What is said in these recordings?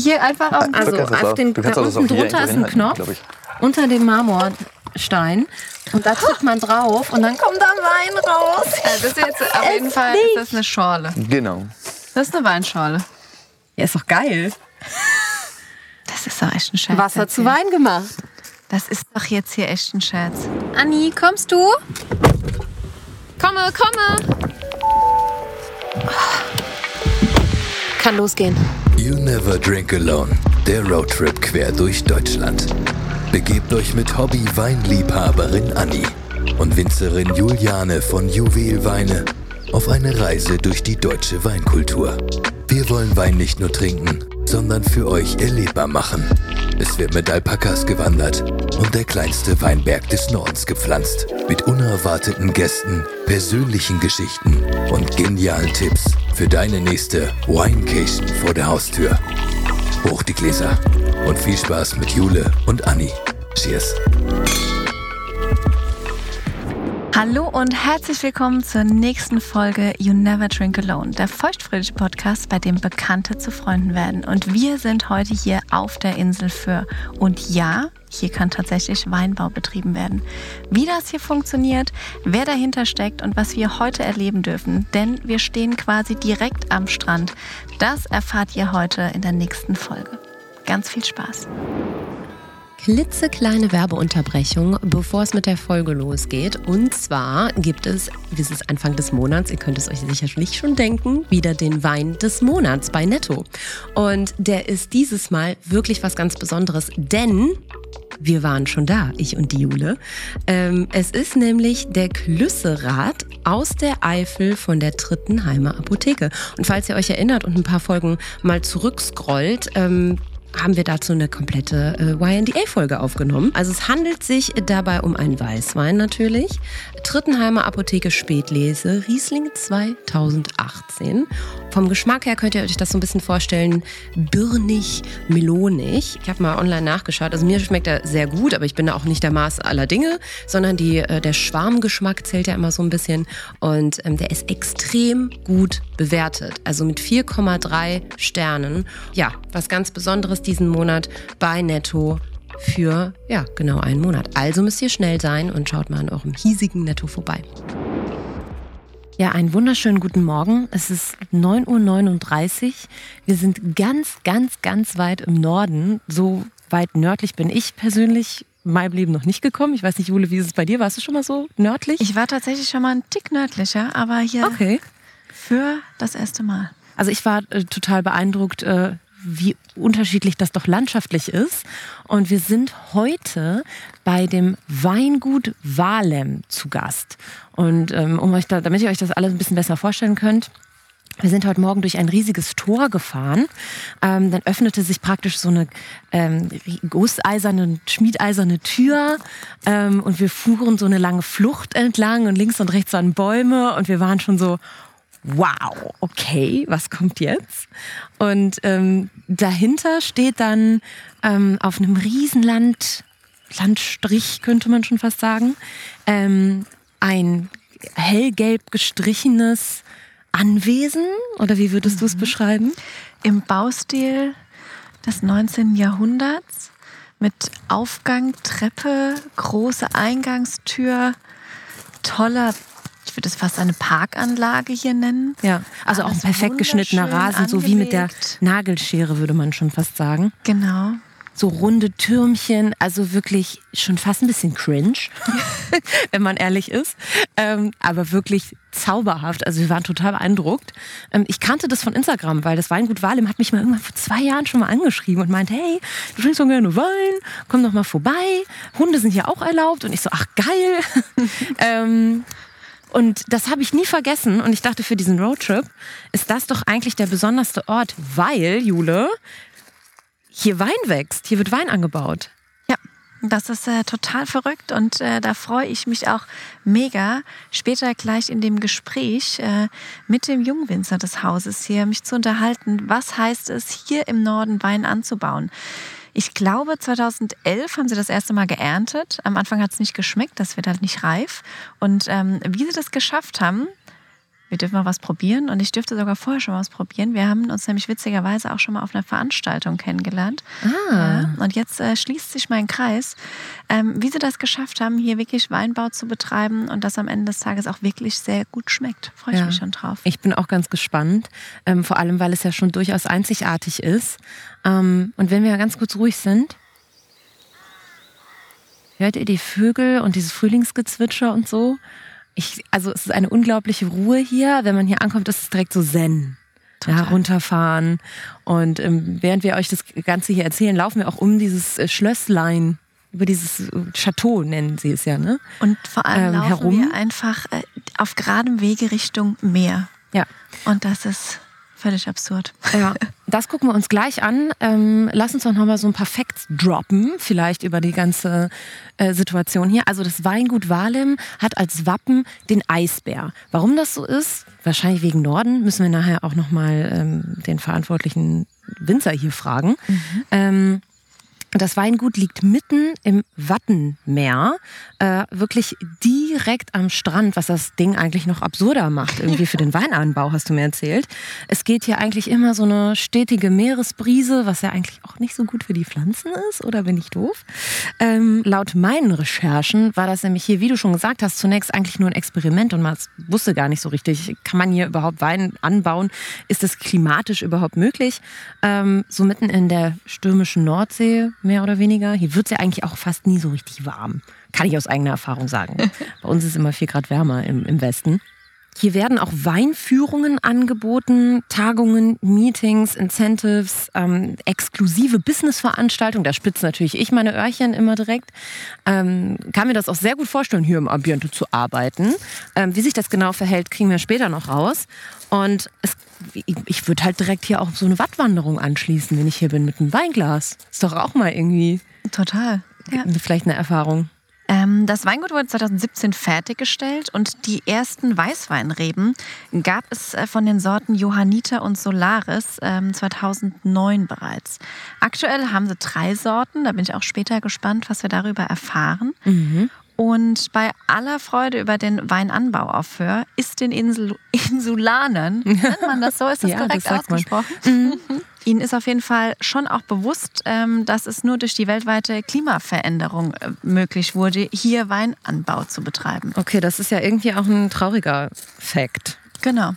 Hier einfach auf, also auf den, da unten drunter ist ein Knopf unter dem Marmorstein. Und da tippt man drauf und dann kommt da Wein raus. Ja, das ist jetzt auf jeden Fall ist das eine Schorle. Genau. Das ist eine Weinschorle. Ja, ist doch geil. Das ist doch echt ein Scherz. Wasser zu Wein gemacht. Das ist doch jetzt hier echt ein Scherz. Anni, kommst du? Komme, komme. Kann losgehen. You Never Drink Alone, der Roadtrip quer durch Deutschland. Begebt euch mit Hobby-Weinliebhaberin Anni und Winzerin Juliane von Juwelweine auf eine Reise durch die deutsche Weinkultur. Wir wollen Wein nicht nur trinken, sondern für euch erlebbar machen. Es wird mit Alpakas gewandert und der kleinste Weinberg des Nordens gepflanzt. Mit unerwarteten Gästen, persönlichen Geschichten und genialen Tipps für deine nächste Winecation vor der Haustür. Hoch die Gläser und viel Spaß mit Jule und Anni. Cheers! Hallo und herzlich willkommen zur nächsten Folge You Never Drink Alone, der feuchtfröhliche Podcast, bei dem Bekannte zu Freunden werden. Und wir sind heute hier auf der Insel für. Und ja, hier kann tatsächlich Weinbau betrieben werden. Wie das hier funktioniert, wer dahinter steckt und was wir heute erleben dürfen, denn wir stehen quasi direkt am Strand, das erfahrt ihr heute in der nächsten Folge. Ganz viel Spaß klitzekleine Werbeunterbrechung, bevor es mit der Folge losgeht. Und zwar gibt es, wie es ist Anfang des Monats, ihr könnt es euch sicherlich schon denken, wieder den Wein des Monats bei Netto. Und der ist dieses Mal wirklich was ganz Besonderes, denn wir waren schon da, ich und die Jule. Ähm, es ist nämlich der Klüsserath aus der Eifel von der Trittenheimer Apotheke. Und falls ihr euch erinnert und ein paar Folgen mal zurückscrollt, ähm, haben wir dazu eine komplette äh, YNDA-Folge aufgenommen. Also es handelt sich dabei um einen Weißwein natürlich. Trittenheimer Apotheke Spätlese, Riesling 2018. Vom Geschmack her könnt ihr euch das so ein bisschen vorstellen, birnig, melonig. Ich habe mal online nachgeschaut. Also mir schmeckt er sehr gut, aber ich bin da auch nicht der Maß aller Dinge, sondern die, äh, der Schwarmgeschmack zählt ja immer so ein bisschen. Und ähm, der ist extrem gut bewertet. Also mit 4,3 Sternen. Ja, was ganz Besonderes diesen Monat bei Netto für ja, genau einen Monat. Also müsst ihr schnell sein und schaut mal an eurem hiesigen Netto vorbei. Ja, einen wunderschönen guten Morgen. Es ist 9.39 Uhr. Wir sind ganz, ganz, ganz weit im Norden. So weit nördlich bin ich persönlich in meinem Leben noch nicht gekommen. Ich weiß nicht, Jule, wie ist es bei dir? Warst du schon mal so nördlich? Ich war tatsächlich schon mal ein Tick nördlicher, aber hier okay. für das erste Mal. Also ich war äh, total beeindruckt, äh, wie unterschiedlich das doch landschaftlich ist. Und wir sind heute bei dem Weingut Walem zu Gast. Und ähm, um euch da, damit ihr euch das alles ein bisschen besser vorstellen könnt, wir sind heute Morgen durch ein riesiges Tor gefahren. Ähm, dann öffnete sich praktisch so eine ähm, gusseiserne, schmiedeiserne Tür. Ähm, und wir fuhren so eine lange Flucht entlang und links und rechts waren Bäume. Und wir waren schon so, wow, okay, was kommt jetzt? Und ähm, dahinter steht dann ähm, auf einem Riesenland, Landstrich könnte man schon fast sagen, ähm, ein hellgelb gestrichenes Anwesen oder wie würdest mhm. du es beschreiben? Im Baustil des 19. Jahrhunderts mit Aufgang, Treppe, große Eingangstür, toller ich würde es fast eine Parkanlage hier nennen. Ja, also Alles auch perfekt geschnittener Rasen, angelegt. so wie mit der Nagelschere, würde man schon fast sagen. Genau. So runde Türmchen, also wirklich schon fast ein bisschen cringe, wenn man ehrlich ist. Ähm, aber wirklich zauberhaft. Also wir waren total beeindruckt. Ähm, ich kannte das von Instagram, weil das Weingut Walem hat mich mal irgendwann vor zwei Jahren schon mal angeschrieben und meint, hey, du trinkst so gerne Wein, komm doch mal vorbei. Hunde sind hier auch erlaubt. Und ich so, ach geil. ähm, und das habe ich nie vergessen. Und ich dachte, für diesen Roadtrip ist das doch eigentlich der besonderste Ort, weil, Jule, hier Wein wächst. Hier wird Wein angebaut. Ja, das ist äh, total verrückt und äh, da freue ich mich auch mega, später gleich in dem Gespräch äh, mit dem Jungwinzer des Hauses hier mich zu unterhalten. Was heißt es, hier im Norden Wein anzubauen? Ich glaube, 2011 haben sie das erste Mal geerntet. Am Anfang hat es nicht geschmeckt, das wird halt nicht reif. Und ähm, wie sie das geschafft haben, wir dürfen mal was probieren und ich dürfte sogar vorher schon was probieren. Wir haben uns nämlich witzigerweise auch schon mal auf einer Veranstaltung kennengelernt. Ah. Ja, und jetzt äh, schließt sich mein Kreis, ähm, wie sie das geschafft haben, hier wirklich Weinbau zu betreiben und das am Ende des Tages auch wirklich sehr gut schmeckt. Freue ich Ja. mich schon drauf. Ich bin auch ganz gespannt, ähm, vor allem weil es ja schon durchaus einzigartig ist. Ähm, und wenn wir ganz kurz ruhig sind, hört ihr die Vögel und dieses Frühlingsgezwitscher und so? Ich, also es ist eine unglaubliche Ruhe hier. Wenn man hier ankommt, ist es direkt so Zen. Ja, Total. runterfahren. Und ähm, während wir euch das Ganze hier erzählen, laufen wir auch um dieses äh, Schlösslein, über dieses äh, Chateau nennen sie es ja, ne? Und vor allem ähm, laufen herum. wir einfach äh, auf geradem Wege Richtung Meer. Ja. Und das ist völlig absurd. Ja, das gucken wir uns gleich an. Ähm, lass uns doch nochmal so ein paar Facts droppen, vielleicht über die ganze äh, Situation hier. Also das Weingut Walem hat als Wappen den Eisbär. Warum das so ist, wahrscheinlich wegen Norden, müssen wir nachher auch nochmal ähm, den verantwortlichen Winzer hier fragen. Ähm, das Weingut liegt mitten im Wattenmeer, äh, wirklich direkt am Strand, was das Ding eigentlich noch absurder macht, irgendwie für den Weinanbau, hast du mir erzählt. Es geht hier eigentlich immer so eine stetige Meeresbrise, was ja eigentlich auch nicht so gut für die Pflanzen ist, oder bin ich doof? Ähm, laut meinen Recherchen war das nämlich hier, wie du schon gesagt hast, zunächst eigentlich nur ein Experiment und man wusste gar nicht so richtig, kann man hier überhaupt Wein anbauen? Ist das klimatisch überhaupt möglich? Ähm, so mitten in der stürmischen Nordsee, mehr oder weniger. Hier wird es ja eigentlich auch fast nie so richtig warm. Kann ich aus eigener Erfahrung sagen. Bei uns ist immer vier Grad wärmer im, im Westen. Hier werden auch Weinführungen angeboten, Tagungen, Meetings, Incentives, ähm, exklusive Businessveranstaltungen. Da spitzt natürlich ich meine Öhrchen immer direkt. Ähm, kann mir das auch sehr gut vorstellen, hier im Ambiente zu arbeiten. Ähm, wie sich das genau verhält, kriegen wir später noch raus. Und es, ich, ich würde halt direkt hier auch so eine Wattwanderung anschließen, wenn ich hier bin mit einem Weinglas. Ist doch auch mal irgendwie Total. Ja. vielleicht eine Erfahrung. Ähm, das Weingut wurde 2017 fertiggestellt und die ersten Weißweinreben gab es äh, von den Sorten Johanniter und Solaris ähm, 2009 bereits. Aktuell haben sie drei Sorten, da bin ich auch später gespannt, was wir darüber erfahren. Und bei aller Freude über den Weinanbau auf Föhr ist den Insel Insulanern, nennt man das so, ist das Ja, das korrekt man. ausgesprochen? Ihnen ist auf jeden Fall schon auch bewusst, ähm, dass es nur durch die weltweite Klimaveränderung äh, möglich wurde, hier Weinanbau zu betreiben. Okay, das ist ja irgendwie auch ein trauriger Fakt. Genau.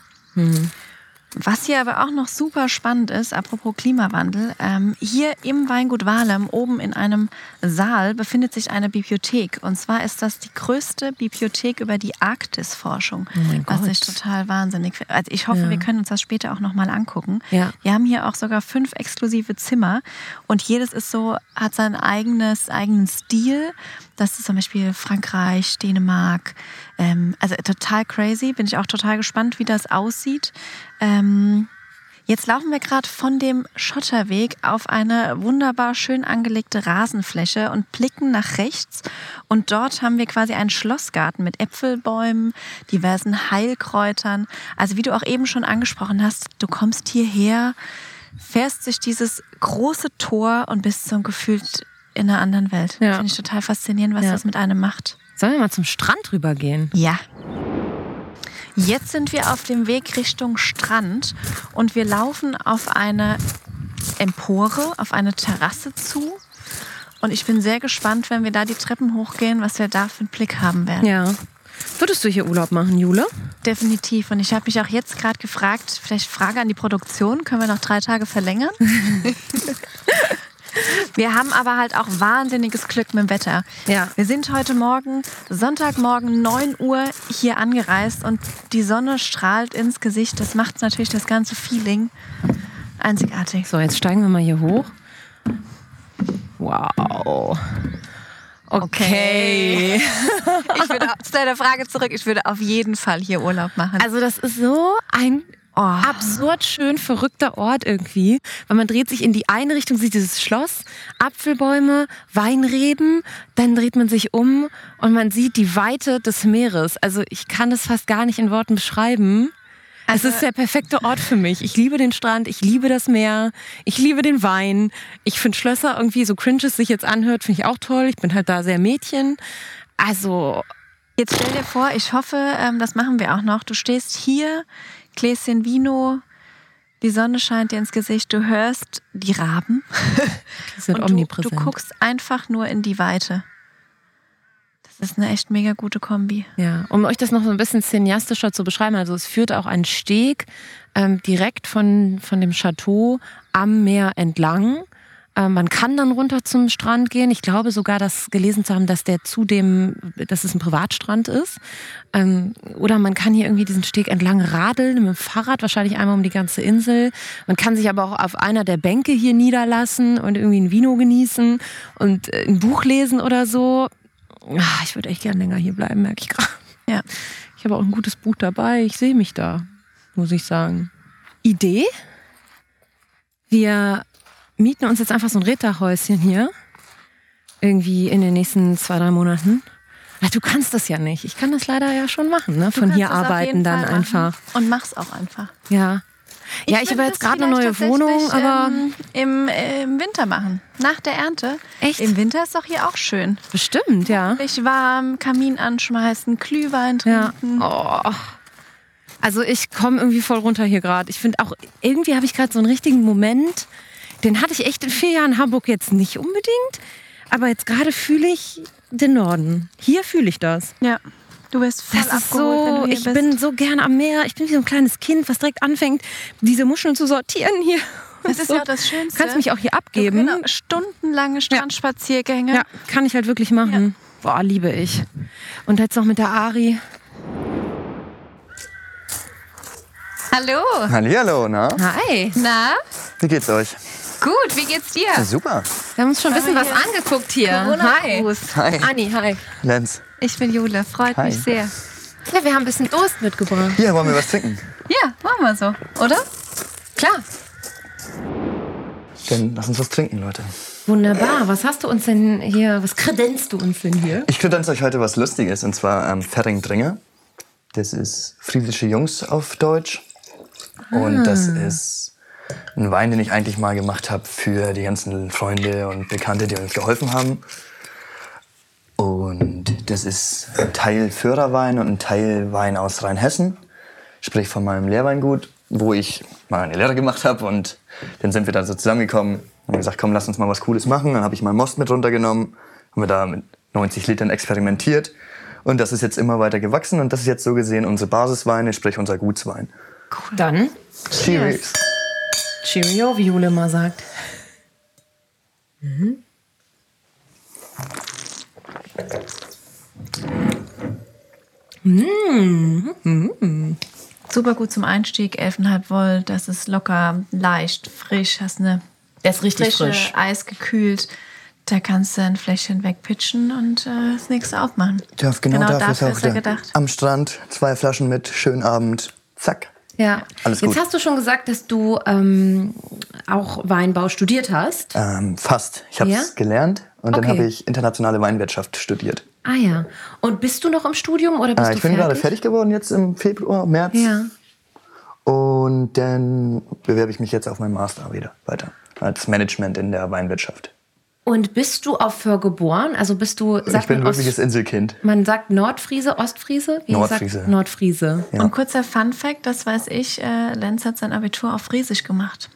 Was hier aber auch noch super spannend ist, apropos Klimawandel, ähm, hier im Weingut Walem, oben in einem Saal, befindet sich eine Bibliothek. Und zwar ist das die größte Bibliothek über die Arktisforschung. Oh was ich total wahnsinnig finde. Also ich hoffe, Ja. wir können uns das später auch nochmal angucken. Ja. Wir haben hier auch sogar fünf exklusive Zimmer und jedes ist so, hat sein eigenes, eigenen Stil. Das ist zum Beispiel Frankreich, Dänemark. Ähm, also total crazy. Bin ich auch total gespannt, wie das aussieht. Ähm, Jetzt laufen wir gerade von dem Schotterweg auf eine wunderbar schön angelegte Rasenfläche und blicken nach rechts. Und dort haben wir quasi einen Schlossgarten mit Äpfelbäumen, diversen Heilkräutern. Also wie du auch eben schon angesprochen hast, du kommst hierher, fährst durch dieses große Tor und bist so gefühlt in einer anderen Welt. Ja. Finde ich total faszinierend, was Ja. das mit einem macht. Sollen wir mal zum Strand rübergehen? Ja. Jetzt sind wir auf dem Weg Richtung Strand und wir laufen auf eine Empore, auf eine Terrasse zu. Und ich bin sehr gespannt, wenn wir da die Treppen hochgehen, was wir da für einen Blick haben werden. Ja. Würdest du hier Urlaub machen, Jule? Definitiv. Und ich habe mich auch jetzt gerade gefragt, vielleicht Frage an die Produktion, können wir noch drei Tage verlängern? wir haben aber halt auch wahnsinniges Glück mit dem Wetter. Ja. Wir sind heute Morgen, Sonntagmorgen 9 Uhr hier angereist und die Sonne strahlt ins Gesicht. Das macht natürlich das ganze Feeling einzigartig. So, jetzt steigen wir mal hier hoch. Wow. Okay. Ich würde zu deiner Frage zurück, ich würde auf jeden Fall hier Urlaub machen. Also das ist so ein Oh. absurd schön verrückter Ort irgendwie, weil man dreht sich in die eine Richtung, sieht dieses Schloss, Apfelbäume, Weinreben, dann dreht man sich um und man sieht die Weite des Meeres. Also ich kann es fast gar nicht in Worten beschreiben. Also- es ist der perfekte Ort für mich. Ich liebe den Strand, ich liebe das Meer, ich liebe den Wein. Ich finde Schlösser irgendwie, so cringe es sich jetzt anhört, finde ich auch toll. Ich bin halt da sehr Mädchen. Also Jetzt stell dir vor, ich hoffe, ähm, das machen wir auch noch. Du stehst hier, Gläschen Vino, die Sonne scheint dir ins Gesicht, du hörst die Raben. Die sind und du, omnipräsent. du guckst einfach nur in die Weite. Das ist eine echt mega gute Kombi. Ja, um euch das noch so ein bisschen cineastischer zu beschreiben, also es führt auch ein Steg ähm, direkt von, von dem Chateau am Meer entlang. Ähm, man kann dann runter zum Strand gehen. Ich glaube sogar, dass gelesen zu haben, dass der zudem, dass es ein Privatstrand ist. Ähm, oder man kann hier irgendwie diesen Steg entlang radeln mit dem Fahrrad, wahrscheinlich einmal um die ganze Insel. Man kann sich aber auch auf einer der Bänke hier niederlassen und irgendwie ein Vino genießen und äh, ein Buch lesen oder so. Ah, ich würde echt gern länger hier bleiben, merke ich gerade. Ja. Ich habe auch ein gutes Buch dabei. Ich sehe mich da, muss ich sagen. Idee? Wir mieten uns jetzt einfach so ein Reddachhäuschen hier. Irgendwie in den nächsten zwei, drei Monaten. Ach, du kannst das ja nicht. Ich kann das leider ja schon machen, ne? Du Von hier arbeiten dann Fall einfach. Und mach's auch einfach. Ja. ja, ich habe jetzt gerade eine neue Wohnung, tatsächlich, aber ähm, im, äh, im Winter machen. Nach der Ernte. Echt? Im Winter ist doch hier auch schön. bestimmt, ja. Richtig warm, Kamin anschmeißen, Glühwein Ja. trinken. Oh. Also ich komme irgendwie voll runter hier gerade. Ich finde auch, irgendwie habe ich gerade so einen richtigen Moment. Den hatte ich echt in vier Jahren Hamburg jetzt nicht unbedingt. Aber jetzt gerade fühle ich den Norden. Hier fühle ich das. Ja. Du wirst voll Das ist abgeholt, wenn so, du hier ich bist. bin so gerne am Meer. Ich bin wie so ein kleines Kind, was direkt anfängt, diese Muscheln zu sortieren hier. Das ist so. ja auch das Schönste. Kannst mich auch hier abgeben. Genau, stundenlange Strandspaziergänge. Ja, kann ich halt wirklich machen. Boah, liebe ich. Und jetzt noch mit der Ari. Hallo. Hallihallo, na? Hi. Na? Wie geht's euch? Gut, wie geht's dir? Super. Wir haben uns schon ein bisschen was angeguckt hier. Hi. Corona-Gruß. Hi. Anni, hi. Lenz. Ich bin Jule, freut Hi. mich sehr. Ja, wir haben ein bisschen Durst mitgebracht. Hier, wollen wir was trinken? Ja, machen wir so, oder? Klar. Dann lass uns was trinken, Leute. Wunderbar. Was hast du uns denn hier, was kredenzt du uns denn hier? Ich kredenz euch heute was Lustiges, und zwar ähm, Ferringdringer. Das ist friesische Jungs auf Deutsch. Und das ist ein Wein, den ich eigentlich mal gemacht habe für die ganzen Freunde und Bekannte, die uns geholfen haben. Und das ist ein Teil Führerwein und ein Teil Wein aus Rheinhessen, sprich von meinem Lehrweingut, wo ich mal eine Lehre gemacht habe. Und dann sind wir da so zusammengekommen und gesagt, komm, lass uns mal was Cooles machen. Dann habe ich mal Most mit runtergenommen, haben wir da mit 90 Litern experimentiert. Und das ist jetzt immer weiter gewachsen und das ist jetzt so gesehen unsere Basisweine, sprich unser Gutswein. Dann Cheers. Cheerio, wie Jule mal sagt. Super gut zum Einstieg, 11,5 Volt. Das ist locker, leicht, frisch. Hast eine Der ist richtig frische, frisch. eisgekühlt. Da kannst du ein Fläschchen wegpitchen und äh, das nächste aufmachen. Ja, genau, dafür, dafür ist er da. gedacht. Am Strand, zwei Flaschen mit, schönen Abend, zack. Ja. Alles Jetzt gut. hast du schon gesagt, dass du ähm, auch Weinbau studiert hast. Ähm, fast. Ich habe es Ja? gelernt und dann Okay. habe ich internationale Weinwirtschaft studiert. Ah ja. Und bist du noch im Studium oder bist Äh, du ich bin fertig? gerade fertig geworden jetzt im Februar, März. Ja. Und dann bewerbe ich mich jetzt auf meinen Master wieder weiter. Als Management in der Weinwirtschaft. Und bist du auf Föhr geboren? Also bist du, sagt ich bin man, wirkliches Ost, Inselkind. man sagt Nordfriese, Ostfriese? Wie Nordfriese. Sagt Nordfriese. Ja. Und kurzer Fun Fact, das weiß ich, äh, Lenz hat sein Abitur auf Friesisch gemacht.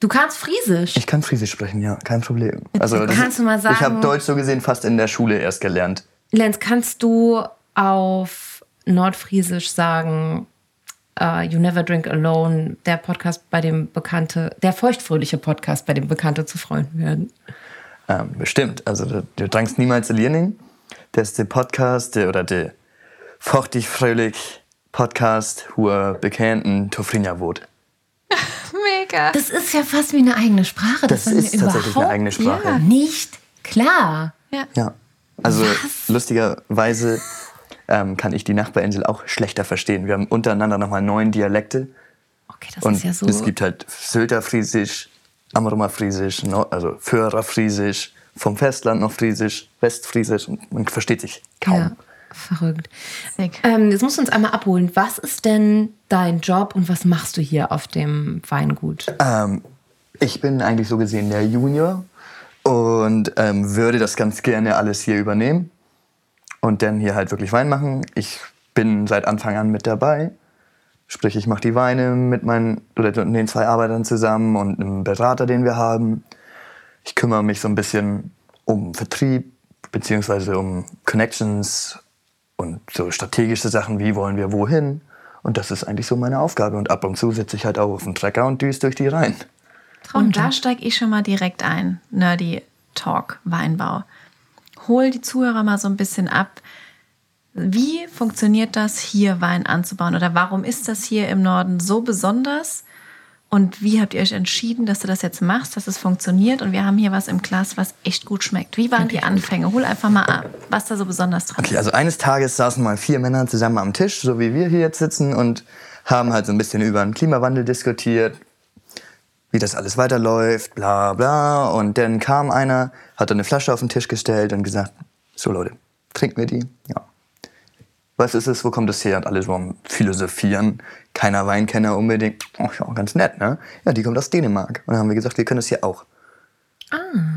Du kannst Friesisch. Ich kann Friesisch sprechen, ja, kein Problem. Also das- Kannst du mal Ich sagen- habe Deutsch so gesehen fast in der Schule erst gelernt. Lenz, kannst du auf Nordfriesisch sagen, äh, You Never Drink Alone, der Podcast, bei dem Bekannte, der feuchtfröhliche Podcast, bei dem Bekannte zu Freunden werden? Ähm, bestimmt. Also du, du drankst niemals Learning. Das ist der Podcast der, oder der feuchtig fröhlich Podcast, wo bekannten Tofrinja wohnt. Mega. Das ist ja fast wie eine eigene Sprache. Das mir ist tatsächlich eine eigene Sprache. Nicht klar. Ja. Ja. Also lustigerweise ähm, kann ich die Nachbarinsel auch schlechter verstehen. Wir haben untereinander nochmal neun Dialekte. Okay, das Und ist ja so. es gibt halt Sylter Friesisch, Amrumer Friesisch, Nord- also Föhrer Friesisch, vom Festland noch Friesisch, Westfriesisch und man versteht sich kaum. ja, verrückt. Ähm, jetzt musst du uns einmal abholen. Was ist denn dein Job und was machst du hier auf dem Weingut? Ähm, ich bin eigentlich so gesehen der Junior und ähm, würde das ganz gerne alles hier übernehmen. Und dann hier halt wirklich Wein machen. Ich bin seit Anfang an mit dabei. Sprich, ich mache die Weine mit meinen oder den zwei Arbeitern zusammen und einem Berater, den wir haben. Ich kümmere mich so ein bisschen um Vertrieb beziehungsweise um Connections und so strategische Sachen, wie wollen wir wohin. Und das ist eigentlich so meine Aufgabe. Und ab und zu sitze ich halt auch auf dem Trecker und düse durch die Reihen. Und da steige ich schon mal direkt ein. Nerdy Talk, Weinbau. Hol die Zuhörer mal so ein bisschen ab. Wie funktioniert das, hier Wein anzubauen? Oder warum ist das hier im Norden so besonders? Und wie habt ihr euch entschieden, dass du das jetzt machst, dass es funktioniert? Und wir haben hier was im Glas, was echt gut schmeckt. Wie waren die Anfänge? Hol einfach mal ab, was da so besonders dran Okay, also eines Tages saßen mal vier Männer zusammen am Tisch, so wie wir hier jetzt sitzen, und haben halt so ein bisschen über den Klimawandel diskutiert, wie das alles weiterläuft, bla bla. Und dann kam einer, hat dann eine Flasche auf den Tisch gestellt und gesagt, so Leute, trinken wir die? Ja. Was ist es, wo kommt es her? Und alle so am Philosophieren. Keiner Weinkenner unbedingt. Ach ja, ganz nett, ne? Ja, die kommt aus Dänemark. Und dann haben wir gesagt, wir können das hier auch.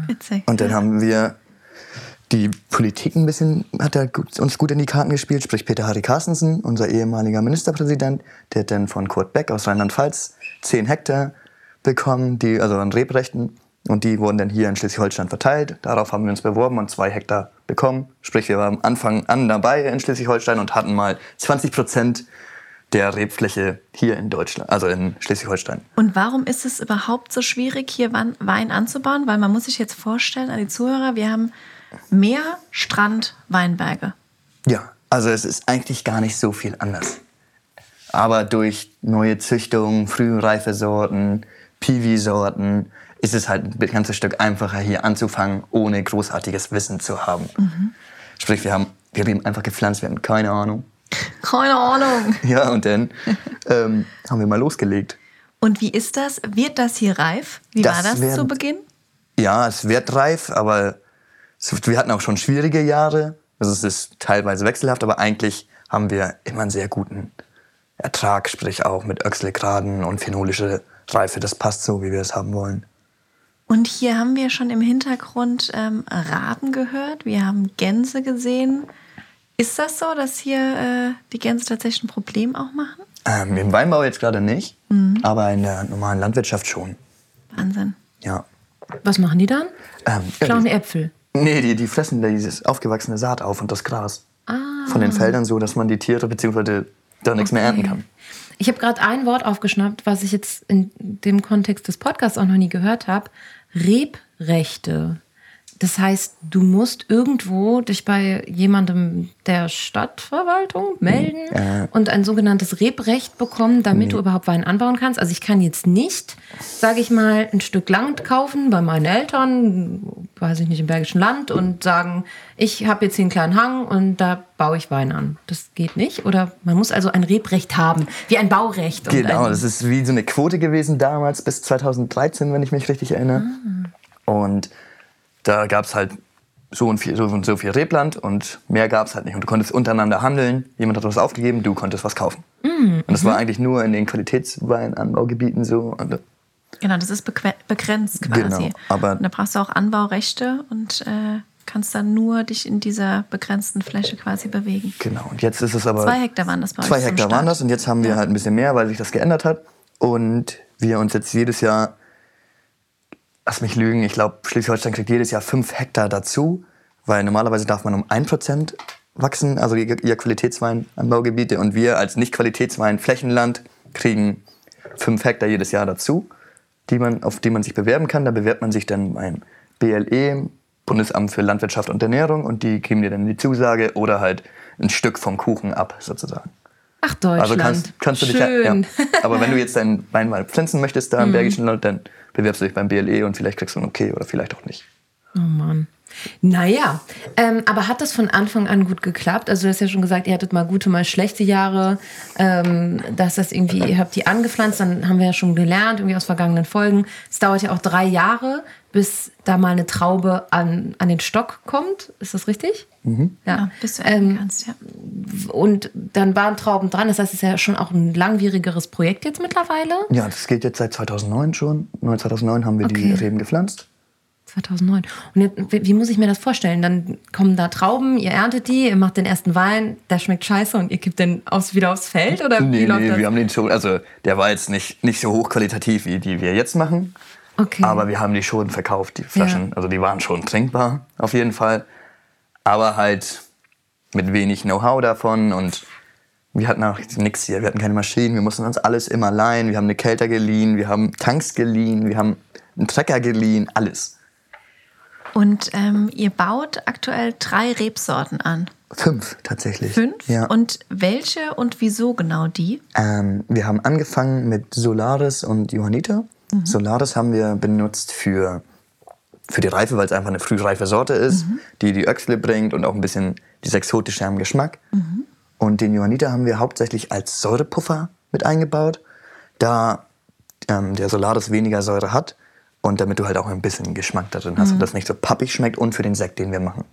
Witzig. Und dann haben wir die Politik ein bisschen, hat er uns gut in die Karten gespielt, sprich Peter Harry Carstensen, unser ehemaliger Ministerpräsident, der hat dann von Kurt Beck aus Rheinland-Pfalz 10 Hektar bekommen, die, also an Rebrechten. Und die wurden dann hier in Schleswig-Holstein verteilt. Darauf haben wir uns beworben und zwei Hektar bekommen. Sprich, wir waren am Anfang an dabei in Schleswig-Holstein und hatten mal 20 Prozent der Rebfläche hier in Deutschland, also in Schleswig-Holstein. Und warum ist es überhaupt so schwierig, hier Wein anzubauen? Weil man muss sich jetzt vorstellen, an die Zuhörer, wir haben Meer, Strand, Weinberge. Ja, also es ist eigentlich gar nicht so viel anders. Aber durch neue Züchtungen, frühreife Sorten, Piwi-Sorten ist es halt ein ganzes Stück einfacher hier anzufangen, ohne großartiges Wissen zu haben. Sprich, wir haben, wir haben einfach gepflanzt, wir hatten keine Ahnung. Keine Ahnung. Ja, und dann ähm, haben wir mal losgelegt. Und wie ist das? Wird das hier reif? Wie Das war das werden- zu Beginn? Ja, es wird reif, aber wir hatten auch schon schwierige Jahre. Also es ist teilweise wechselhaft, aber eigentlich haben wir immer einen sehr guten Ertrag, sprich auch mit Öchselgraden und phenolische Reife. Das passt so, wie wir es haben wollen. Und hier haben wir schon im Hintergrund ähm, Raben gehört. Wir haben Gänse gesehen. Ist das so, dass hier äh, die Gänse tatsächlich ein Problem auch machen? Ähm, Im Weinbau jetzt gerade nicht, aber in der normalen Landwirtschaft schon. Wahnsinn. Ja. Was machen die dann? Ähm, ja, Klauen die, Äpfel. nee, die, die fressen dieses aufgewachsene Saat auf und das Gras. Von den Feldern so, dass man die Tiere bzw. da nichts mehr ernten kann. Ich habe gerade ein Wort aufgeschnappt, was ich jetzt in dem Kontext des Podcasts auch noch nie gehört habe. Rebrechte. Das heißt, du musst irgendwo dich bei jemandem der Stadtverwaltung melden Ja. und ein sogenanntes Rebrecht bekommen, damit du überhaupt Wein anbauen kannst. Also ich kann jetzt nicht, sage ich mal, ein Stück Land kaufen bei meinen Eltern, weiß ich nicht, im Bergischen Land und sagen, ich habe jetzt hier einen kleinen Hang und da baue ich Wein an. Das geht nicht. Oder man muss also ein Rebrecht haben, wie ein Baurecht. Genau, das ist wie so eine Quote gewesen damals bis 2013, wenn ich mich richtig erinnere. Und da gab es halt so und, viel, so und so viel Rebland und mehr gab es halt nicht. Und du konntest untereinander handeln. Jemand hat was aufgegeben, du konntest was kaufen. Und das war eigentlich nur in den Qualitätsweinanbaugebieten so. Genau, das ist begrenzt quasi. Genau, aber- und da brauchst du auch Anbaurechte und äh, kannst dann nur dich in dieser begrenzten Fläche quasi bewegen. genau. Und jetzt ist es aber. Zwei Hektar waren das bei Zwei Hektar waren das und jetzt haben wir Ja. halt ein bisschen mehr, weil sich das geändert hat. Und wir uns jetzt jedes Jahr, lass mich lügen, ich glaube, Schleswig-Holstein kriegt jedes Jahr fünf Hektar dazu, weil normalerweise darf man um 1% wachsen, also ihr Qualitätsweinanbaugebiete. Und wir als Nicht-Qualitätswein-Flächenland kriegen fünf Hektar jedes Jahr dazu, die man, auf die man sich bewerben kann. Da bewerbt man sich dann beim BLE, Bundesamt für Landwirtschaft und Ernährung, und die geben dir dann die Zusage oder halt ein Stück vom Kuchen ab, sozusagen. Ach, Deutschland. Also kannst, kannst du dich ja, Schön. Mhm. ja. Aber wenn du jetzt deinen Wein mal pflanzen möchtest da im Bergischen Land, dann bewirbst du dich beim BLE und vielleicht kriegst du ein Okay oder vielleicht auch nicht. Oh Mann. Naja, ähm, aber hat das von Anfang an gut geklappt? Also du hast ja schon gesagt, ihr hattet mal gute, mal schlechte Jahre. Ähm, dass das irgendwie, ihr habt die angepflanzt, dann haben wir ja schon gelernt, irgendwie aus vergangenen Folgen. Es dauert ja auch drei Jahre, bis da mal eine Traube an, an den Stock kommt. Ist das richtig? Mhm. Ja, bis du ernten Ähm, kannst, ja. Und dann waren Trauben dran. Das heißt, es ist ja schon auch ein langwierigeres Projekt jetzt mittlerweile. Ja, das geht jetzt seit 2009 schon. 2009 haben wir die Okay. Reben gepflanzt. 2009. Und jetzt, wie muss ich mir das vorstellen? Dann kommen da Trauben, ihr erntet die, ihr macht den ersten Wein, der schmeckt scheiße und ihr kippt den aufs, wieder aufs Feld? Oder Nee, nee, wir haben den schon, also der war jetzt nicht, nicht so hochqualitativ, wie die wir jetzt machen. Okay. Aber wir haben die schon verkauft, die Flaschen. Ja. Also die waren schon trinkbar, auf jeden Fall. Aber halt mit wenig Know-how davon und wir hatten auch nichts hier. Wir hatten keine Maschinen, wir mussten uns alles immer leihen. Wir haben eine Kelter geliehen, wir haben Tanks geliehen, wir haben einen Trecker geliehen, alles. Und ähm, ihr baut aktuell drei Rebsorten an. Fünf tatsächlich. Fünf? Ja. Und welche und wieso genau die? Ähm, wir haben angefangen mit Solaris und Johanniter. Solaris haben wir benutzt für, für die Reife, weil es einfach eine frühreife Sorte ist, die die Öchsle bringt und auch ein bisschen dieses exotische am Geschmack. Und den Johanniter haben wir hauptsächlich als Säurepuffer mit eingebaut, da ähm, der Solaris weniger Säure hat und damit du halt auch ein bisschen Geschmack da drin hast und das nicht so pappig schmeckt und für den Sekt, den wir machen.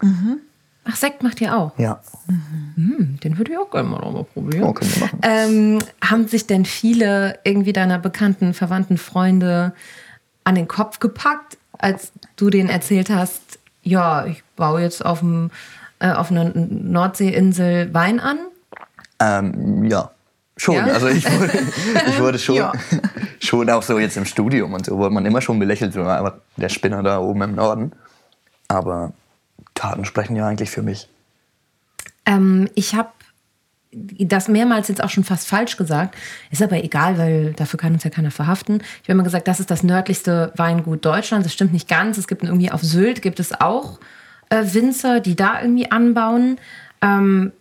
Ach, Sekt macht ihr auch? Ja, Hm, den würde ich auch gerne mal mal probieren. oh, können wir machen. Ähm, haben sich denn viele irgendwie deiner bekannten, verwandten Freunde an den Kopf gepackt, als du denen erzählt hast, ja, ich baue jetzt auf, dem, äh, auf einer Nordseeinsel Wein an? Ähm, ja, schon. Ja? Also ich wurde, ich wurde schon, Ja. schon auch so jetzt im Studium und so wurde man immer schon belächelt, aber der Spinner da oben im Norden. Aber Taten sprechen ja eigentlich für mich. Ähm, ich habe das mehrmals jetzt auch schon fast falsch gesagt. Ist aber egal, weil dafür kann uns ja keiner verhaften. Ich habe immer gesagt, das ist das nördlichste Weingut Deutschlands. Das stimmt nicht ganz. Es gibt irgendwie auf Sylt gibt es auch äh, Winzer, die da irgendwie anbauen. Ähm,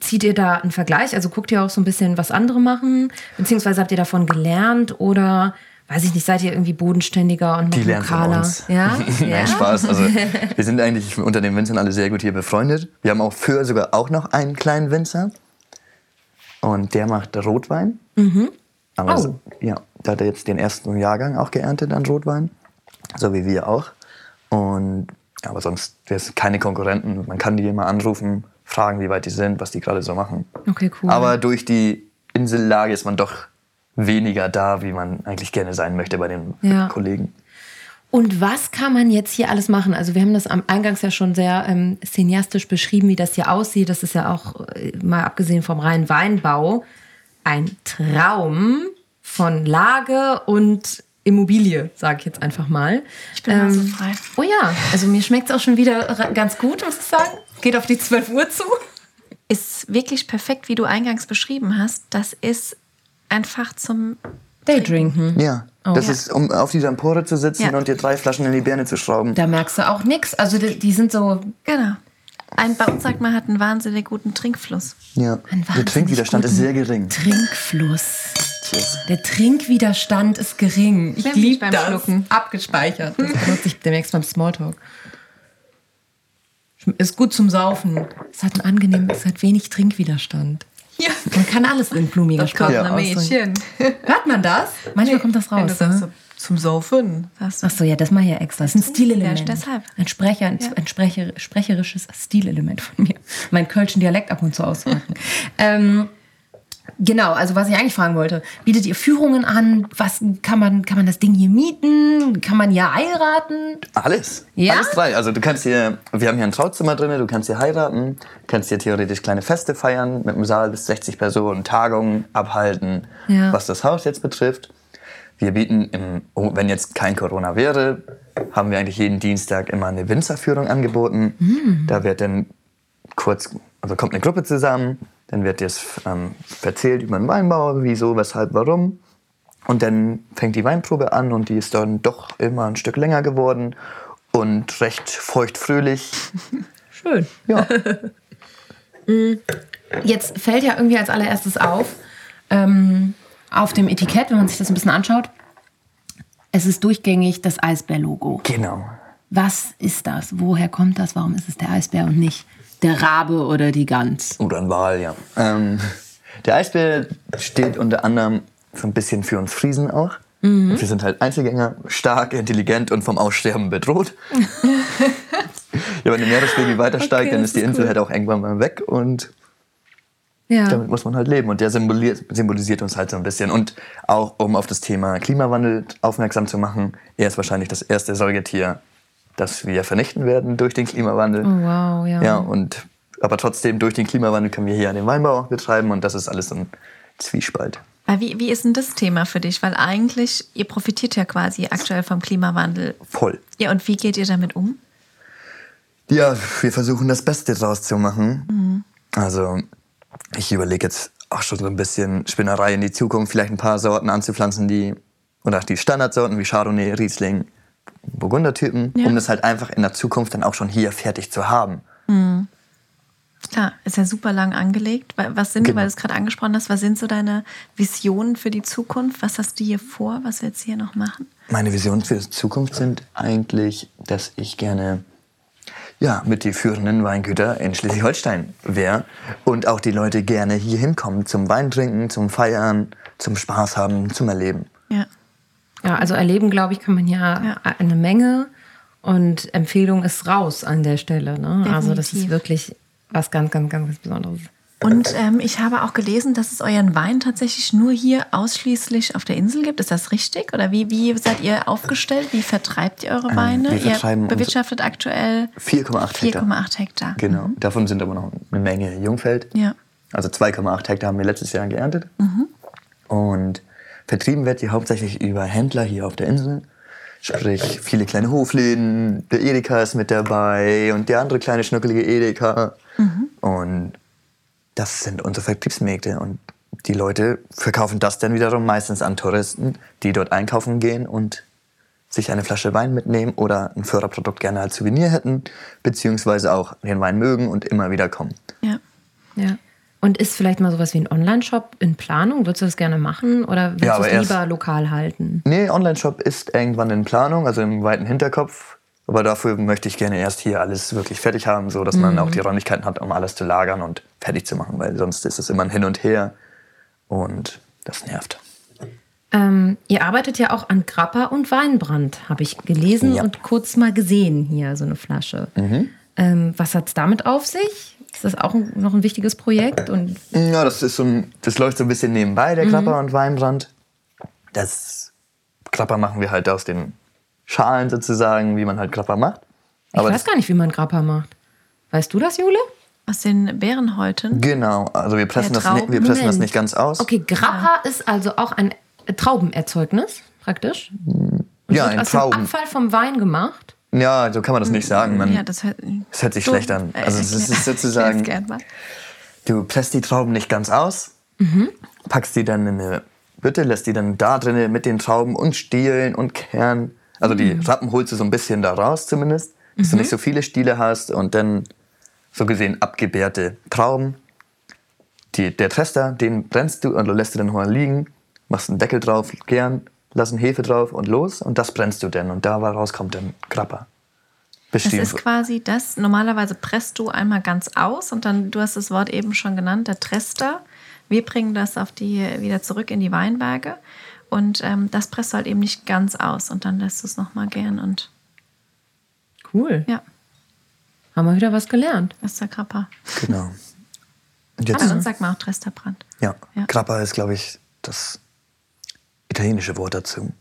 zieht ihr da einen Vergleich? Also guckt ihr auch so ein bisschen, was andere machen? Beziehungsweise habt ihr davon gelernt oder weiß ich nicht, seid ihr irgendwie bodenständiger und Die lernen von lokaler? uns. Ja? ja? Nein, Spaß. Also wir sind eigentlich unter den Winzern alle sehr gut hier befreundet. Wir haben auch für sogar auch noch einen kleinen Winzer. Und der macht Rotwein. Aber Oh. ja, da hat er jetzt den ersten Jahrgang auch geerntet an Rotwein. So wie wir auch. Und aber sonst, wir sind keine Konkurrenten. Man kann die immer anrufen, fragen, wie weit die sind, was die gerade so machen. Okay, cool. Aber durch die Insellage ist man doch weniger da, wie man eigentlich gerne sein möchte bei den Ja. Kollegen. Und was kann man jetzt hier alles machen? Also wir haben das am Eingangs ja schon sehr ähm, cineastisch beschrieben, wie das hier aussieht. Das ist ja auch, äh, mal abgesehen vom reinen Weinbau, ein Traum von Lage und Immobilie, sage ich jetzt einfach mal. Ich bin ähm, so frei. Oh ja, also mir schmeckt es auch schon wieder ganz gut, muss ich sagen. Geht auf die 12 Uhr zu. Ist wirklich perfekt, wie du eingangs beschrieben hast. Das ist einfach zum Daydrinken. Ja, das Ja. ist, um auf dieser Empore zu sitzen Ja. und dir drei Flaschen in die Birne zu schrauben. Da merkst du auch nichts. Also die, die sind so Genau. Ein, bei uns sagt man, hat einen wahnsinnig guten Trinkfluss. Ja. Der Trinkwiderstand ist sehr gering. Trinkfluss. Cheers. Der Trinkwiderstand ist gering. Ich liebe beim das. Schlucken. Abgespeichert. Das benutze ich demnächst beim Smalltalk. Ist gut zum Saufen. Es hat einen angenehmen, es hat wenig Trinkwiderstand. Ja. Man kann alles in blumiger Sprache Ja. ausdrücken. Hört man das? Manchmal kommt das raus. Ne? zum Saufen. Sagst du. Ach so, ja, das mache ich ja extra. Das ist ein Stilelement. Ja, deshalb. Ein Sprecher, ein, Ja. ein Sprecher, sprecherisches Stilelement von mir. Mein kölschen Dialekt ab und zu auspacken. ähm, genau, also was ich eigentlich fragen wollte. Bietet ihr Führungen an? Was kann man, kann man das Ding hier mieten? Kann man ja heiraten? Alles. Ja? Alles drei. Also du kannst hier, wir haben hier ein Trauzimmer drin, du kannst hier heiraten, kannst hier theoretisch kleine Feste feiern, mit einem Saal bis 60 Personen, Tagungen abhalten, Ja. was das Haus jetzt betrifft. Wir bieten, im, oh, wenn jetzt kein Corona wäre, haben wir eigentlich jeden Dienstag immer eine Winzerführung angeboten. Hm. Da wird dann kurz, also kommt eine Gruppe zusammen, dann wird das ähm, erzählt über den Weinbau, wieso, weshalb, warum. Und dann fängt die Weinprobe an und die ist dann doch immer ein Stück länger geworden und recht feuchtfröhlich. Schön. Ja, Jetzt fällt ja irgendwie als allererstes auf, ähm, auf dem Etikett, wenn man sich das ein bisschen anschaut, es ist durchgängig das Eisbär-Logo. genau. Was ist das? Woher kommt das? Warum ist es der Eisbär und nicht der Rabe oder die Gans? Oder ein Wal, ja. Ähm, der Eisbär steht unter anderem so ein bisschen für uns Friesen auch. Mhm. Wir sind halt Einzelgänger, stark, intelligent und vom Aussterben bedroht. ja, wenn der Meeresspiegel weiter steigt, Okay, dann ist die Insel cool. halt auch irgendwann mal weg und Ja. damit muss man halt leben. Und der symbolisiert, symbolisiert uns halt so ein bisschen. Und auch um auf das Thema Klimawandel aufmerksam zu machen, er ist wahrscheinlich das erste Säugetier, das wir vernichten werden durch den Klimawandel. Oh, wow, ja. Ja, und aber trotzdem durch den Klimawandel können wir hier den Weinbau betreiben und das ist alles so ein Zwiespalt. Weil Wie, wie ist denn das Thema für dich? Weil eigentlich, ihr profitiert ja quasi aktuell vom Klimawandel. Voll. Ja, und wie geht ihr damit um? Ja, wir versuchen das Beste draus zu machen. Also ich überlege jetzt auch schon so ein bisschen Spinnerei in die Zukunft, vielleicht ein paar Sorten anzupflanzen, die oder die Standardsorten wie Chardonnay, Riesling, Burgundertypen, Ja. um das halt einfach in der Zukunft dann auch schon hier fertig zu haben. Klar, ist ja super lang angelegt. Wa- Was sind, Genau. weil du es gerade angesprochen hast, was sind so deine Visionen für die Zukunft? Was hast du hier vor, was wir jetzt hier noch machen? Meine Visionen für die Zukunft sind eigentlich, dass ich gerne ja, mit die führenden Weingüter in Schleswig-Holstein wäre und auch die Leute gerne hier hinkommen zum Wein trinken, zum Feiern, zum Spaß haben, zum Erleben. Ja. Ja, also erleben, glaube ich, kann man ja, Ja. eine Menge. Und Empfehlung ist raus an der Stelle. Ne? Also das ist wirklich was ganz, ganz, ganz Besonderes. Und ähm, ich habe auch gelesen, dass es euren Wein tatsächlich nur hier ausschließlich auf der Insel gibt. Ist das richtig? Oder wie, wie seid ihr aufgestellt? Wie vertreibt ihr eure Weine? Ähm, wir vertreiben ihr bewirtschaftet aktuell 4,8 Hektar. 4,8 Hektar. Genau. Davon sind aber noch eine Menge Jungfeld. Ja. Also 2,8 Hektar haben wir letztes Jahr geerntet. Mhm. Und vertrieben wird die hauptsächlich über Händler hier auf der Insel. Sprich, viele kleine Hofläden, der Edeka ist mit dabei und der andere kleine schnuckelige Edeka. Mhm. Und das sind unsere Vertriebsmärkte. Und die Leute verkaufen das dann wiederum meistens an Touristen, die dort einkaufen gehen und sich eine Flasche Wein mitnehmen oder ein Förderprodukt gerne als Souvenir hätten, beziehungsweise auch den Wein mögen und immer wieder kommen. Ja. Ja. Und ist vielleicht mal sowas wie ein Online-Shop in Planung? Würdest du das gerne machen? Oder willst Ja, du es lieber lokal halten? Nee, Online-Shop ist irgendwann in Planung, also im weiten Hinterkopf. Aber dafür möchte ich gerne erst hier alles wirklich fertig haben, so dass man auch die Räumlichkeiten hat, um alles zu lagern und fertig zu machen, weil sonst ist es immer ein Hin und Her und das nervt. Ähm, ihr arbeitet ja auch an Grappa und Weinbrand, habe ich gelesen Ja. und kurz mal gesehen hier, so eine Flasche. Ähm, was hat es damit auf sich? Ist das auch ein, noch ein wichtiges Projekt? Und Ja, das ist so ein, das läuft so ein bisschen nebenbei, der Krapper und Weinbrand. Das Krapper machen wir halt aus den Schalen sozusagen, wie man halt Krapper macht. ich Aber weiß das, gar nicht, wie man Grappa macht. Weißt du das, Jule? Aus den Bärenhäuten. genau, also wir pressen, das, wir pressen das nicht ganz aus. Okay, Grappa ist also auch ein Traubenerzeugnis, praktisch. Und Ja, wird ein aus dem Trauben. Abfall vom Wein gemacht. Ja, so kann man das nicht sagen. Man, Ja, das hört, das hört sich Du, schlecht an. äh, Also es ist sozusagen, du presst die Trauben nicht ganz aus, packst die dann in eine Bütte, lässt die dann da drinnen mit den Trauben und Stielen und Kern. Also die Rappen holst du so ein bisschen da raus zumindest, dass du nicht so viele Stiele hast und dann so gesehen abgebärte Trauben. Die, der Trester, den brennst du oder lässt du dann liegen, machst einen Deckel drauf, gern, lass eine Hefe drauf und los und das brennst du dann und daraus kommt dann Grappa. Das Bestimmt. ist quasi das. Normalerweise presst du einmal ganz aus und dann, du hast das Wort eben schon genannt, der Trester. Wir bringen das auf die, wieder zurück in die Weinberge und ähm, das presst du halt eben nicht ganz aus und dann lässt du es nochmal gern und Cool. ja, Haben wir wieder was gelernt. das ist der Krapper. Genau. Und Aber jetzt, sonst sagt man auch Tresterbrand. ja, Ja. Grappa ist, glaube ich, das italienische Wort dazu.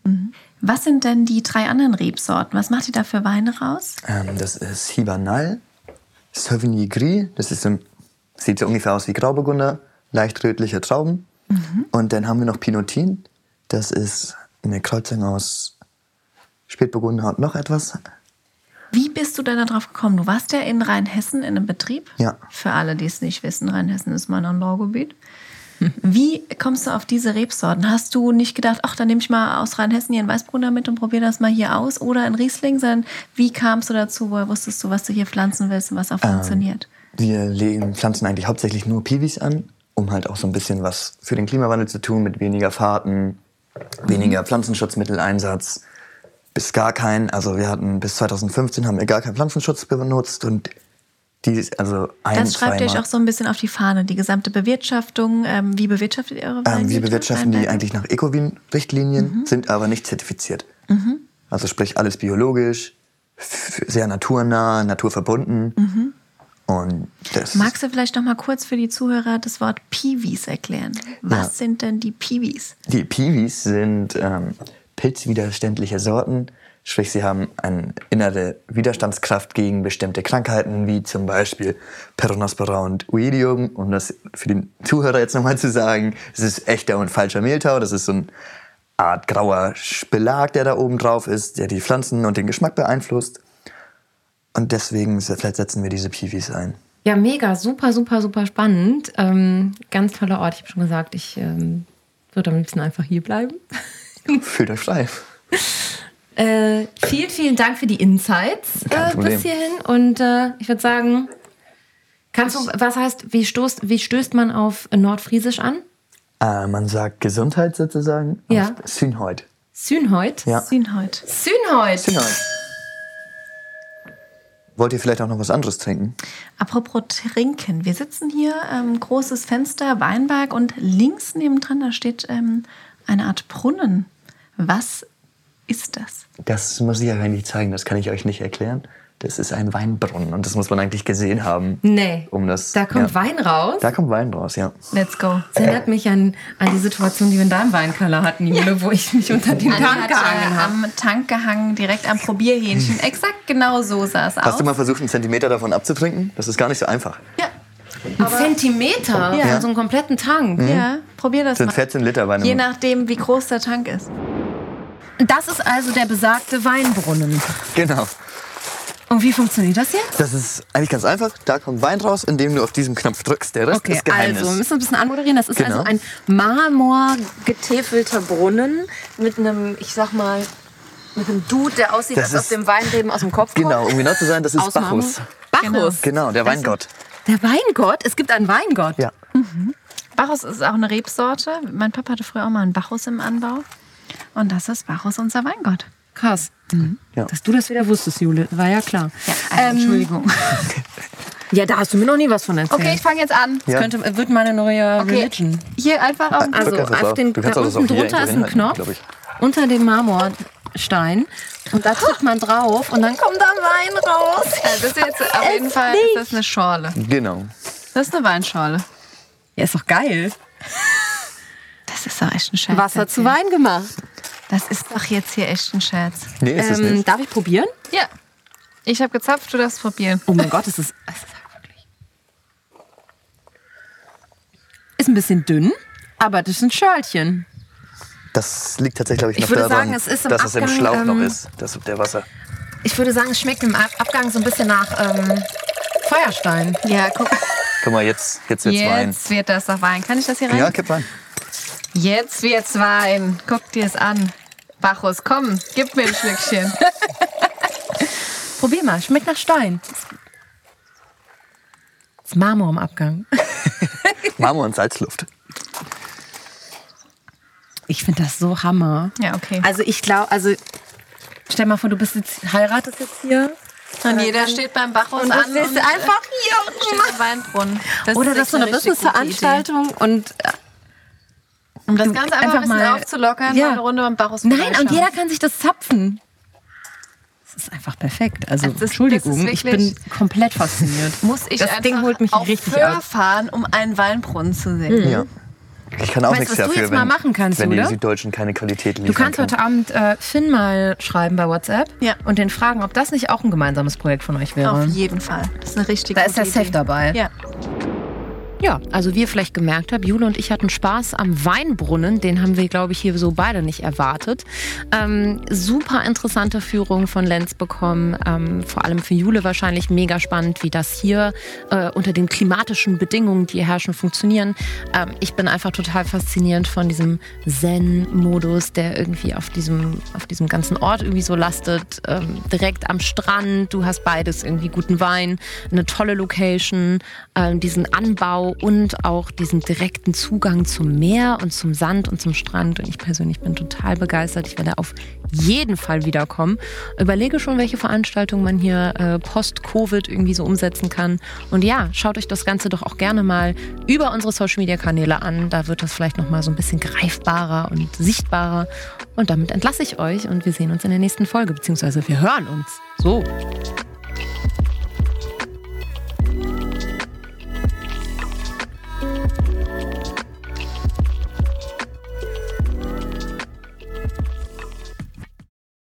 Was sind denn die drei anderen Rebsorten? Was macht ihr da für Weine raus? Ähm, das ist Hibernal, Sauvigny Gris, das ist so, sieht so ungefähr aus wie Grauburgunder, leicht rötliche Trauben. Und dann haben wir noch Pinotin, das ist eine Kreuzung aus Spätburgunder und noch etwas. Wie bist du denn darauf gekommen? Du warst ja in Rheinhessen in einem Betrieb. Ja. Für alle, die es nicht wissen, Rheinhessen ist mein Anbaugebiet. Wie kommst du auf diese Rebsorten? Hast du nicht gedacht, ach, dann nehme ich mal aus Rheinhessen hier einen Weißbrunner mit und probiere das mal hier aus oder ein Riesling, sondern wie kamst du dazu? Woher wusstest du, was du hier pflanzen willst und was auch funktioniert? Wir legen Pflanzen eigentlich hauptsächlich nur Piwis an, um halt auch so ein bisschen was für den Klimawandel zu tun, mit weniger Fahrten, weniger Pflanzenschutzmitteleinsatz, bis gar kein. Also wir hatten bis 2015 haben wir gar keinen Pflanzenschutz benutzt und die, also ein, Das schreibt ihr euch auch so ein bisschen auf die Fahne, die gesamte Bewirtschaftung. Ähm, wie bewirtschaftet ihr eure? Ähm, wir bewirtschaften die eigentlich nach Ecowin-Richtlinien, Mhm. sind aber nicht zertifiziert. Also sprich alles biologisch, sehr naturnah, naturverbunden. Mhm. Und das Magst du vielleicht noch mal kurz für die Zuhörer das Wort Piwis erklären? Was Ja. sind denn die Piwis? Die Piwis sind ähm, pilzwiderständliche Sorten, Sprich, sie haben eine innere Widerstandskraft gegen bestimmte Krankheiten, wie zum Beispiel Peronospora und Oidium. Um das für den Zuhörer jetzt nochmal zu sagen, es ist echter und falscher Mehltau. Das ist so eine Art grauer Belag, der da oben drauf ist, der die Pflanzen und den Geschmack beeinflusst. Und deswegen vielleicht setzen wir diese Piwis ein. Ja, mega, super, super, super spannend. Ähm, ganz toller Ort. Ich habe schon gesagt, ich ähm, würde am liebsten einfach hier bleiben. Fühlt euch frei. Äh, vielen, vielen Dank für die Insights äh, bis hierhin. Und äh, ich würde sagen, kannst du, was heißt, wie, stoßt, wie stößt man auf Nordfriesisch an? Äh, man sagt Gesundheit sozusagen. Ja. Synheut. Synheut? Ja. Synheut. Synheut. Synheut. Wollt ihr vielleicht auch noch was anderes trinken? Apropos trinken. Wir sitzen hier, ähm, großes Fenster, Weinberg und links nebendran, da steht ähm, eine Art Brunnen. Was ist das? Das muss ich ja eigentlich zeigen, das kann ich euch nicht erklären. Das ist ein Weinbrunnen und das muss man eigentlich gesehen haben. Nee. Um das, da kommt ja. Wein raus? Da kommt Wein raus, ja. Let's go. Das erinnert mich an, an die Situation, die wir in deinem Weinkeller hatten, Jule, ja. wo ich mich unter den Anni Tank hat, gehangen äh, habe. am Tank gehangen, direkt am Probierhähnchen. Exakt genau so sah es aus. Hast du mal versucht, einen Zentimeter davon abzutrinken? Das ist gar nicht so einfach. Ja. Ein Zentimeter Ja. so einem kompletten Tank. Ja, probier das Das sind mal. 14 Liter Wein. Je nachdem, wie groß der Tank ist. Das ist also der besagte Weinbrunnen. Genau. Und wie funktioniert das jetzt? Das ist eigentlich ganz einfach. Da kommt Wein raus, indem du auf diesen Knopf drückst. Der Rest Okay, ist Geheimnis. also wir müssen ein bisschen anmoderieren. Das ist Genau. also ein marmorgetäfelter Brunnen mit einem, ich sag mal, mit einem Dude, der aussieht, Das als ob dem Weinreben aus dem Kopf genau, kommt. um genau zu sein, das ist Aus Marmor. Bacchus. Bacchus. Genau, der Weingott. Der Weingott? Es gibt einen Weingott. Ja. Bacchus ist auch eine Rebsorte. Mein Papa hatte früher auch mal einen Bacchus im Anbau. Und das ist Bacchus, unser Weingott. Krass. Ja. Dass du das wieder wusstest, Jule, war ja klar. Ja, also, Entschuldigung. Ja, da hast du mir noch nie was von erzählt. Okay, ich fange jetzt an. Ja. Könnte, wird meine neue Okay. Religion. Hier einfach auf. Also Drück einfach auf den, da das unten drunter ist ein Knopf unter dem Marmorstein und da drückt man drauf und dann kommt da Wein raus. Also das ist jetzt auf jeden Fall ist das eine Schorle. Genau. Das ist eine Weinschorle. Ja, ist doch geil. Das ist doch echt ein Scherz. Wasser jetzt zu hier. Wein gemacht. Das ist doch jetzt hier echt ein Scherz. Nee, ist es Ähm, nicht. darf ich probieren? Ja. Ich habe gezapft, du darfst probieren. Oh mein Gott, es ist, es ist wirklich. Ist ein bisschen dünn, aber das sind Schörlchen. Das liegt tatsächlich, glaube ich, Ich noch würde daran, sagen, es ist im dass es im Abgang, Schlauch noch ähm, ist, das, der Wasser. Ich würde sagen, es schmeckt im Ab- Abgang so ein bisschen nach ähm, Feuerstein. Ja, guck. Guck mal, jetzt, jetzt wird's Wein. Jetzt wird das doch Wein. Kann ich das hier rein? Ja, kipp Wein. Jetzt wird's Wein. Guck dir es an. Bacchus, komm, gib mir ein Schlückchen. Probier mal, schmeckt nach Stein. Das ist Marmor im Abgang. Marmor und Salzluft. Ich finde das so Hammer. Ja, okay. Also ich glaube, also stell mal vor, du bist jetzt, heiratest jetzt hier. Und jeder steht beim Bacchus Und an und äh, einfach steht hier. im Weinbrunnen. Das Oder das ist so eine Business-Veranstaltung und äh. Um das Ganze einfach, Einfach ein bisschen mal- aufzulockern, Ja. mal eine Runde beim Bacchus nein, und jeder kann sich das zapfen. Das ist einfach perfekt. Also Das ist- Entschuldigung, das ich bin komplett fasziniert. muss ich das einfach Ding holt mich auf richtig Föhr fahren, um einen Weinbrunnen zu sehen. Ja. Ich kann auch Weißt, nichts was du dafür, jetzt mal wenn, machen kannst, wenn die oder? Süddeutschen keine Qualität liefern Du kannst heute Abend äh, Finn mal schreiben bei WhatsApp Ja. und den fragen, ob das nicht auch ein gemeinsames Projekt von euch wäre. Auf jeden Fall. Das ist eine richtige Da ist er gute safe dabei. Ja. Ja, also wie ihr vielleicht gemerkt habt, Jule und ich hatten Spaß am Weinbrunnen. Den haben wir, glaube ich, hier so beide nicht erwartet. Ähm, super interessante Führung von Lenz bekommen. Ähm, vor allem für Jule wahrscheinlich mega spannend, wie das hier äh, unter den klimatischen Bedingungen, die hier herrschen, funktionieren. Ähm, ich bin einfach total fasziniert von diesem Zen-Modus, der irgendwie auf diesem, auf diesem ganzen Ort irgendwie so lastet. Ähm, direkt am Strand, du hast beides, irgendwie guten Wein, eine tolle Location, ähm, diesen Anbau und auch diesen direkten Zugang zum Meer und zum Sand und zum Strand. Und ich persönlich bin total begeistert. Ich werde auf jeden Fall wiederkommen. Überlege schon, welche Veranstaltungen man hier äh, post-Covid irgendwie so umsetzen kann. Und ja, schaut euch das Ganze doch auch gerne mal über unsere Social-Media-Kanäle an. Da wird das vielleicht nochmal so ein bisschen greifbarer und sichtbarer. Und damit entlasse ich euch und wir sehen uns in der nächsten Folge, beziehungsweise wir hören uns. So.